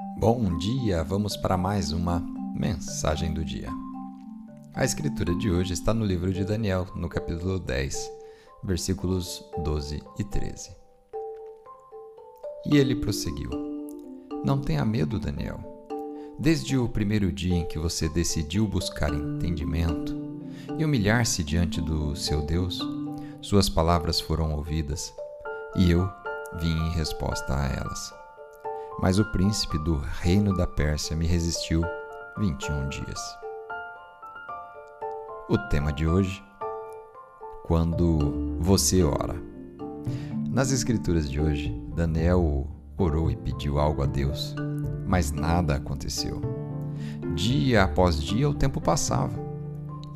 Bom dia, vamos para mais uma mensagem do dia. A escritura de hoje está no livro de Daniel, no capítulo 10, versículos 12 e 13. E ele prosseguiu: Não tenha medo, Daniel. Desde o primeiro dia em que você decidiu buscar entendimento e humilhar-se diante do seu Deus, suas palavras foram ouvidas, e eu vim em resposta a elas. Mas o príncipe do reino da Pérsia me resistiu 21 dias. O tema de hoje: Quando você ora. Nas escrituras de hoje, Daniel orou e pediu algo a Deus, mas nada aconteceu. Dia após dia o tempo passava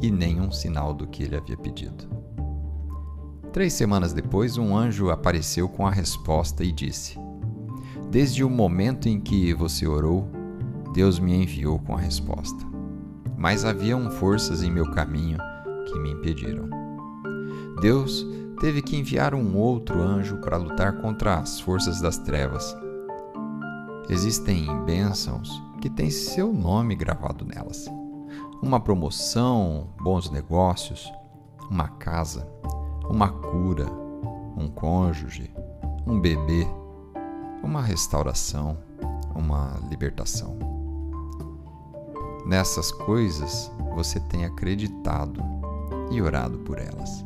e nenhum sinal do que ele havia pedido. Três semanas depois, um anjo apareceu com a resposta e disse: Desde o momento em que você orou, Deus me enviou com a resposta. Mas haviam forças em meu caminho que me impediram. Deus teve que enviar um outro anjo para lutar contra as forças das trevas. Existem bênçãos que têm seu nome gravado nelas. Uma promoção, bons negócios, uma casa, uma cura, um cônjuge, um bebê, uma restauração, uma libertação. Nessas coisas você tem acreditado e orado por elas.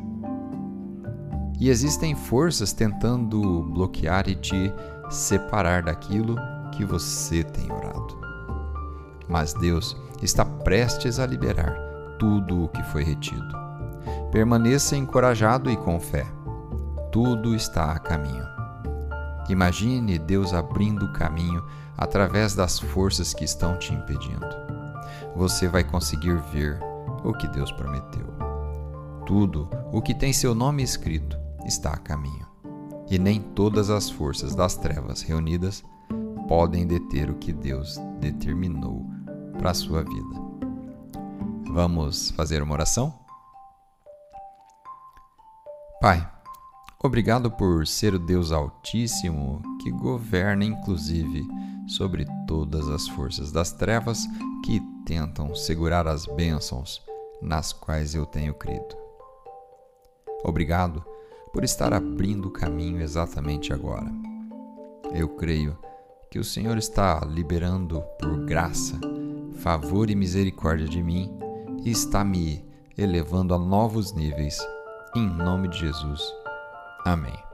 E existem forças tentando bloquear e te separar daquilo que você tem orado. Mas Deus está prestes a liberar tudo o que foi retido Permaneça encorajado e com fé. Tudo está a caminho. Imagine Deus abrindo caminho através das forças que estão te impedindo. Você vai conseguir ver o que Deus prometeu. Tudo o que tem seu nome escrito está a caminho. E nem todas as forças das trevas reunidas podem deter o que Deus determinou para a sua vida. Vamos fazer uma oração? Pai, obrigado por ser o Deus Altíssimo que governa inclusive sobre todas as forças das trevas que tentam segurar as bênçãos nas quais eu tenho crido. Obrigado por estar abrindo o caminho exatamente agora. Eu creio que o Senhor está liberando por graça, favor e misericórdia de mim e está me elevando a novos níveis em nome de Jesus. Amém.